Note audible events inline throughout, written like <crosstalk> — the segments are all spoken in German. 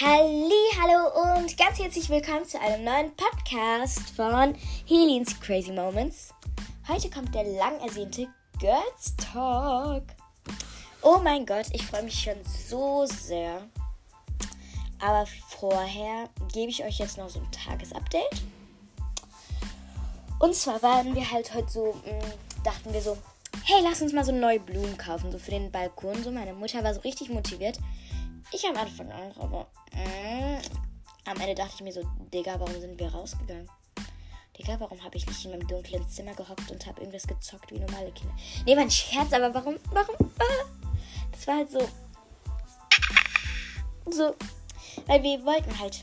Halli, hallo und ganz herzlich willkommen zu einem neuen Podcast von Helens Crazy Moments. Heute kommt der lang ersehnte Girls Talk. Oh mein Gott, ich freue mich schon so sehr. Aber vorher gebe ich euch jetzt noch so ein Tagesupdate. Und zwar waren wir halt heute so, mm, dachten wir so, hey, lass uns mal so neue Blumen kaufen, so für den Balkon. So, meine Mutter war so richtig motiviert. Ich am Anfang auch, aber äh, am Ende dachte ich mir so, Digga, warum sind wir rausgegangen? Digga, warum habe ich nicht in meinem dunklen Zimmer gehockt und habe irgendwas gezockt wie normale Kinder? Nee, war ein Scherz, aber warum, warum? Ah, das war halt so. So. Weil wir wollten halt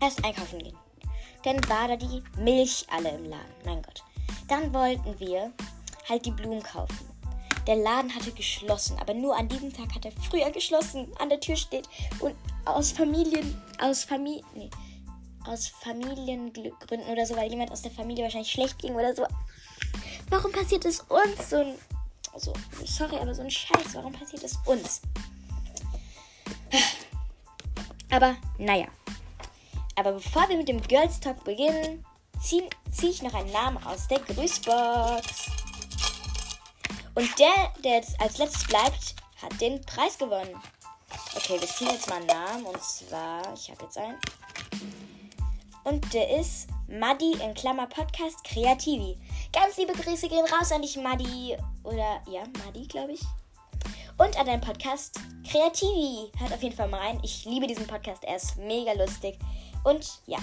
erst einkaufen gehen. Dann war da die Milch alle im Laden. Mein Gott. Dann wollten wir halt die Blumen kaufen. Der Laden hatte geschlossen, aber nur an diesem Tag hat er früher geschlossen. An der Tür steht und aus Familien, aus Familie, nee, aus Familiengründen oder so, weil jemand aus der Familie wahrscheinlich schlecht ging oder so. Warum passiert es uns so ein, also, sorry, aber so ein Scheiß, warum passiert es uns? Aber naja. Aber bevor wir mit dem Girls Talk beginnen, ziehe zieh ich noch einen Namen aus der Grüßbox. Und der, der jetzt als letztes bleibt, hat den Preis gewonnen. Okay, wir ziehen jetzt mal einen Namen. Und zwar, ich habe jetzt einen. Und der ist Maddi in Klammer Podcast Kreativi. Ganz liebe Grüße gehen raus an dich, Maddi. Oder, ja, Maddi, glaube ich. Und an deinen Podcast Kreativi. Hört auf jeden Fall mal rein. Ich liebe diesen Podcast. Er ist mega lustig. Und ja.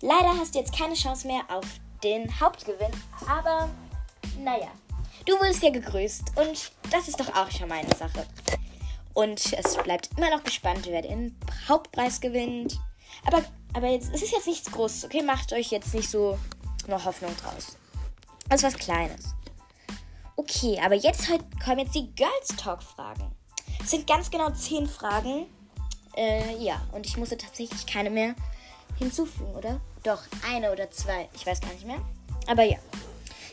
Leider hast du jetzt keine Chance mehr auf den Hauptgewinn. Aber, naja. Du wurdest ja gegrüßt und das ist doch auch schon meine Sache. Und es bleibt immer noch gespannt, wer den Hauptpreis gewinnt. Aber, aber jetzt, es ist jetzt nichts Großes, okay? Macht euch jetzt nicht so eine Hoffnung draus. Das ist was Kleines. Okay, aber jetzt heute kommen jetzt die Girls Talk Fragen. Es sind ganz genau zehn Fragen. Äh, ja, und ich musste tatsächlich keine mehr hinzufügen, oder? Doch, eine oder zwei. Ich weiß gar nicht mehr. Aber ja.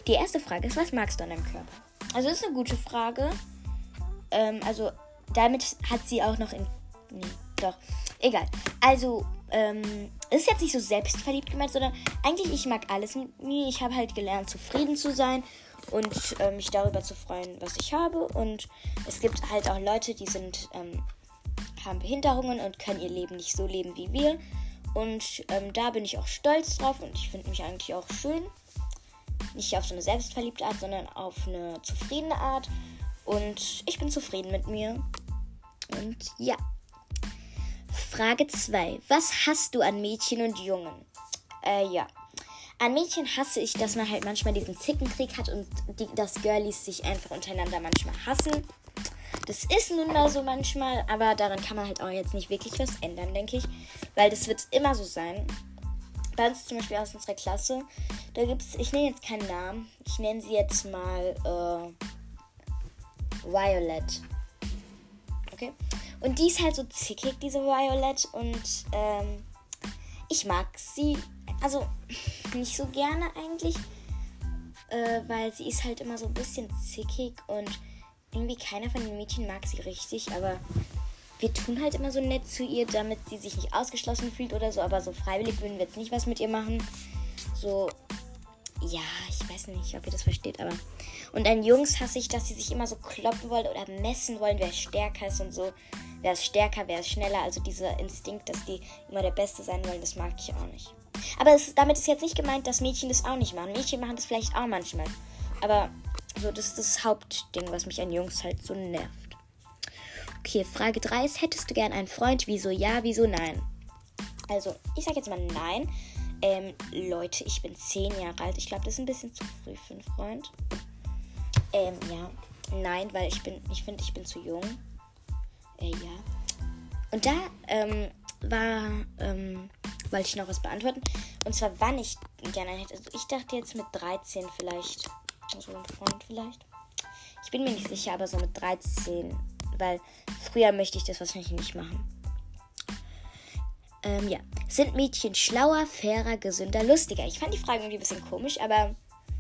Die erste Frage ist, was magst du an deinem Körper? Also das ist eine gute Frage. Ähm, also damit hat sie auch noch in... Nee, doch. Egal. Also, ähm, ist jetzt nicht so selbstverliebt gemeint, sondern eigentlich ich mag alles mit mir. Ich habe halt gelernt, zufrieden zu sein und äh, mich darüber zu freuen, was ich habe. Und es gibt halt auch Leute, die sind, ähm, haben Behinderungen und können ihr Leben nicht so leben wie wir. Und ähm, da bin ich auch stolz drauf und ich finde mich eigentlich auch schön. Nicht auf so eine selbstverliebte Art, sondern auf eine zufriedene Art. Und ich bin zufrieden mit mir. Und ja. Frage 2. Was hast du an Mädchen und Jungen? Äh, ja. An Mädchen hasse ich, dass man halt manchmal diesen Zickenkrieg hat und die, dass Girlies sich einfach untereinander manchmal hassen. Das ist nun mal so manchmal, aber daran kann man halt auch jetzt nicht wirklich was ändern, denke ich. Weil das wird immer so sein bei uns zum Beispiel aus unserer Klasse, da gibt es, ich nenne jetzt keinen Namen, ich nenne sie jetzt mal äh, Violet. Okay? Und die ist halt so zickig, diese Violet, und ähm, ich mag sie, also <laughs> nicht so gerne eigentlich, äh, weil sie ist halt immer so ein bisschen zickig und irgendwie keiner von den Mädchen mag sie richtig, aber wir tun halt immer so nett zu ihr, damit sie sich nicht ausgeschlossen fühlt oder so, aber so freiwillig würden wir jetzt nicht was mit ihr machen. So, ja, ich weiß nicht, ob ihr das versteht, aber. Und an Jungs hasse ich, dass sie sich immer so kloppen wollen oder messen wollen, wer stärker ist und so. Wer ist stärker, wer ist schneller. Also dieser Instinkt, dass die immer der Beste sein wollen, das mag ich auch nicht. Aber ist, damit ist jetzt nicht gemeint, dass Mädchen das auch nicht machen. Mädchen machen das vielleicht auch manchmal. Aber so, das ist das Hauptding, was mich an Jungs halt so nervt. Okay, Frage 3 ist, hättest du gern einen Freund? Wieso ja, wieso nein? Also, ich sage jetzt mal nein. Ähm, Leute, ich bin 10 Jahre alt. Ich glaube, das ist ein bisschen zu früh für einen Freund. Ähm, ja. Nein, weil ich bin, ich finde, ich bin zu jung. Äh, ja. Und da, ähm, war, ähm, wollte ich noch was beantworten. Und zwar, wann ich gerne einen hätte. Also, ich dachte jetzt mit 13 vielleicht. So ein Freund vielleicht. Ich bin mir nicht sicher, aber so mit 13 weil früher möchte ich das wahrscheinlich nicht machen. Ähm, ja. Sind Mädchen schlauer, fairer, gesünder, lustiger? Ich fand die Frage irgendwie ein bisschen komisch, aber.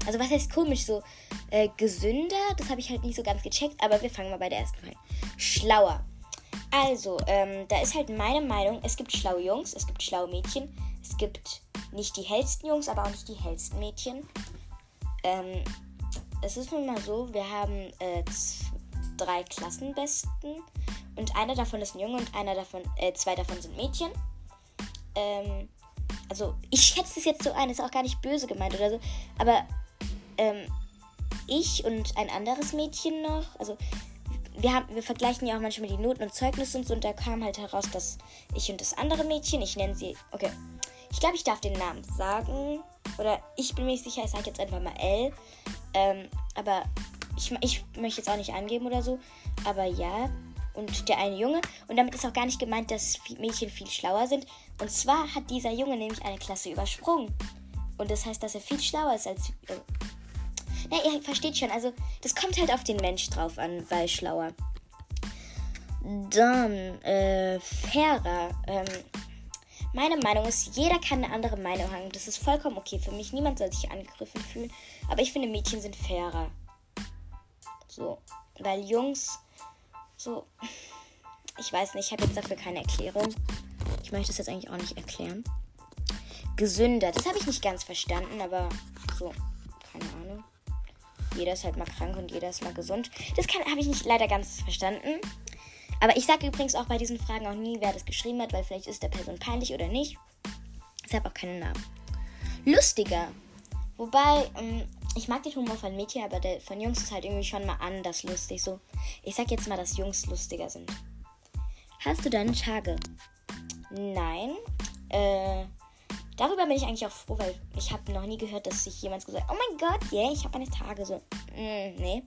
Also, was heißt komisch? So, äh, gesünder, das habe ich halt nicht so ganz gecheckt, aber wir fangen mal bei der ersten Frage. Schlauer. Also, ähm, da ist halt meine Meinung, es gibt schlaue Jungs, es gibt schlaue Mädchen, es gibt nicht die hellsten Jungs, aber auch nicht die hellsten Mädchen. Ähm, es ist nun mal so, wir haben äh, drei Klassenbesten. Und einer davon ist ein Junge und einer davon, äh, zwei davon sind Mädchen. Ähm, also ich schätze es jetzt so ein, ist auch gar nicht böse gemeint oder so, aber ähm, ich und ein anderes Mädchen noch, also wir, haben, wir vergleichen ja auch manchmal die Noten und Zeugnisse und so. Und da kam halt heraus, dass ich und das andere Mädchen, ich nenne sie, okay, ich glaube, ich darf den Namen sagen. Oder ich bin mir nicht sicher, ich sage jetzt einfach mal L, ähm, aber ich, ich möchte jetzt auch nicht angeben oder so, aber ja, und der eine Junge. Und damit ist auch gar nicht gemeint, dass Mädchen viel schlauer sind. Und zwar hat dieser Junge nämlich eine Klasse übersprungen. Und das heißt, dass er viel schlauer ist als. Äh, na, ihr versteht schon, also das kommt halt auf den Mensch drauf an, weil schlauer. Dann, äh, fairer. Ähm, meine Meinung ist, jeder kann eine andere Meinung haben. Das ist vollkommen okay für mich. Niemand soll sich angegriffen fühlen. Aber ich finde, Mädchen sind fairer. So. Weil Jungs so. Ich weiß nicht, ich habe jetzt dafür keine Erklärung. Ich möchte es jetzt eigentlich auch nicht erklären. Gesünder, das habe ich nicht ganz verstanden, aber so, keine Ahnung. Jeder ist halt mal krank und jeder ist mal gesund. Das habe ich nicht leider ganz verstanden. Aber ich sage übrigens auch bei diesen Fragen auch nie, wer das geschrieben hat, weil vielleicht ist der Person peinlich oder nicht. Deshalb auch keinen Namen. Lustiger. Wobei, ähm, ich mag den Humor von Mädchen, aber der von Jungs ist halt irgendwie schon mal anders lustig. So, ich sag jetzt mal, dass Jungs lustiger sind. Hast du deine Tage? Nein. Äh, darüber bin ich eigentlich auch froh, weil ich habe noch nie gehört, dass sich jemand gesagt hat, oh mein Gott, yeah, ich habe meine Tage. So, mm, nee.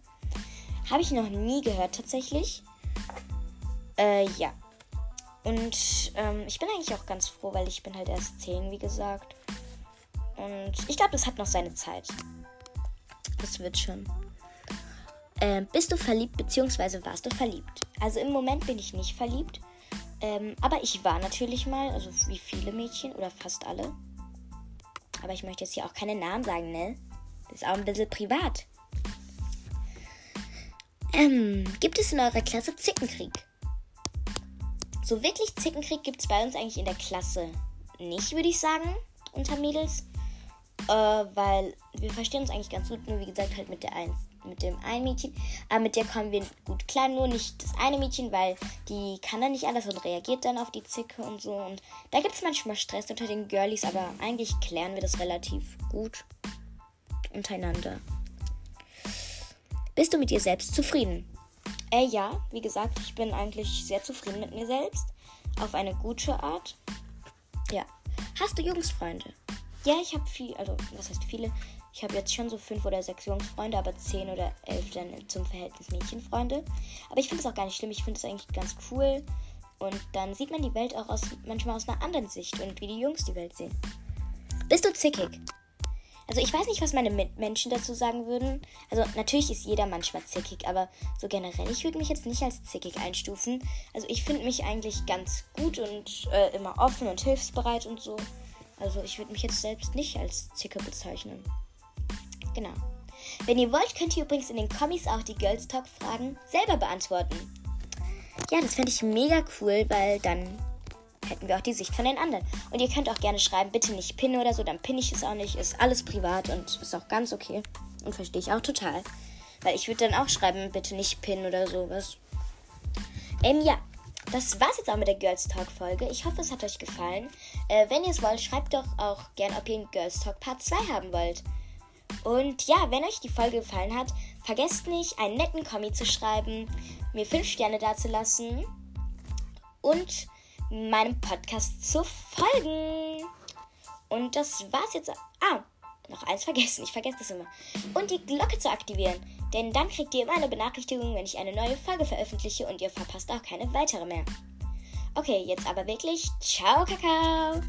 Habe ich noch nie gehört tatsächlich. Äh, ja. Und ähm, ich bin eigentlich auch ganz froh, weil ich bin halt erst 10, wie gesagt. Und ich glaube, das hat noch seine Zeit. Das wird schon. Ähm, bist du verliebt, beziehungsweise warst du verliebt? Also im Moment bin ich nicht verliebt. Ähm, aber ich war natürlich mal, also wie viele Mädchen oder fast alle. Aber ich möchte jetzt hier auch keine Namen sagen, ne? Das ist auch ein bisschen privat. Ähm, gibt es in eurer Klasse Zickenkrieg? So wirklich Zickenkrieg gibt es bei uns eigentlich in der Klasse nicht, würde ich sagen, unter Mädels. Äh, weil wir verstehen uns eigentlich ganz gut, nur wie gesagt, halt mit der eins, mit dem einen Mädchen. Aber mit der kommen wir gut klar, nur nicht das eine Mädchen, weil die kann dann nicht anders und reagiert dann auf die Zicke und so. Und da gibt es manchmal Stress unter den Girlies, aber eigentlich klären wir das relativ gut untereinander. Bist du mit dir selbst zufrieden? Äh, ja, wie gesagt, ich bin eigentlich sehr zufrieden mit mir selbst. Auf eine gute Art. Ja. Hast du Jungsfreunde? Ja, ich habe viel, also was heißt viele? Ich habe jetzt schon so fünf oder sechs Jungsfreunde, aber zehn oder elf dann zum Verhältnis Mädchenfreunde. Aber ich finde es auch gar nicht schlimm. Ich finde es eigentlich ganz cool. Und dann sieht man die Welt auch aus, manchmal aus einer anderen Sicht und wie die Jungs die Welt sehen. Bist du zickig? Also ich weiß nicht, was meine Mitmenschen dazu sagen würden. Also natürlich ist jeder manchmal zickig, aber so generell, ich würde mich jetzt nicht als zickig einstufen. Also ich finde mich eigentlich ganz gut und äh, immer offen und hilfsbereit und so. Also ich würde mich jetzt selbst nicht als Zicker bezeichnen. Genau. Wenn ihr wollt, könnt ihr übrigens in den Kommis auch die Girls Talk Fragen selber beantworten. Ja, das fände ich mega cool, weil dann hätten wir auch die Sicht von den anderen. Und ihr könnt auch gerne schreiben, bitte nicht pinnen oder so, dann pinne ich es auch nicht. Ist alles privat und ist auch ganz okay. Und verstehe ich auch total. Weil ich würde dann auch schreiben, bitte nicht pinnen oder sowas. Ähm, ja, das war's jetzt auch mit der Girls Talk Folge. Ich hoffe, es hat euch gefallen. Äh, wenn ihr es wollt, schreibt doch auch gern, ob ihr einen Girls Talk Part 2 haben wollt. Und ja, wenn euch die Folge gefallen hat, vergesst nicht, einen netten Kommi zu schreiben, mir 5 Sterne dazulassen und meinem Podcast zu folgen. Und das war's jetzt. Ah, noch eins vergessen. Ich vergesse das immer. Und die Glocke zu aktivieren. Denn dann kriegt ihr immer eine Benachrichtigung, wenn ich eine neue Folge veröffentliche und ihr verpasst auch keine weitere mehr. Okay, jetzt aber wirklich. Ciao, Kakao!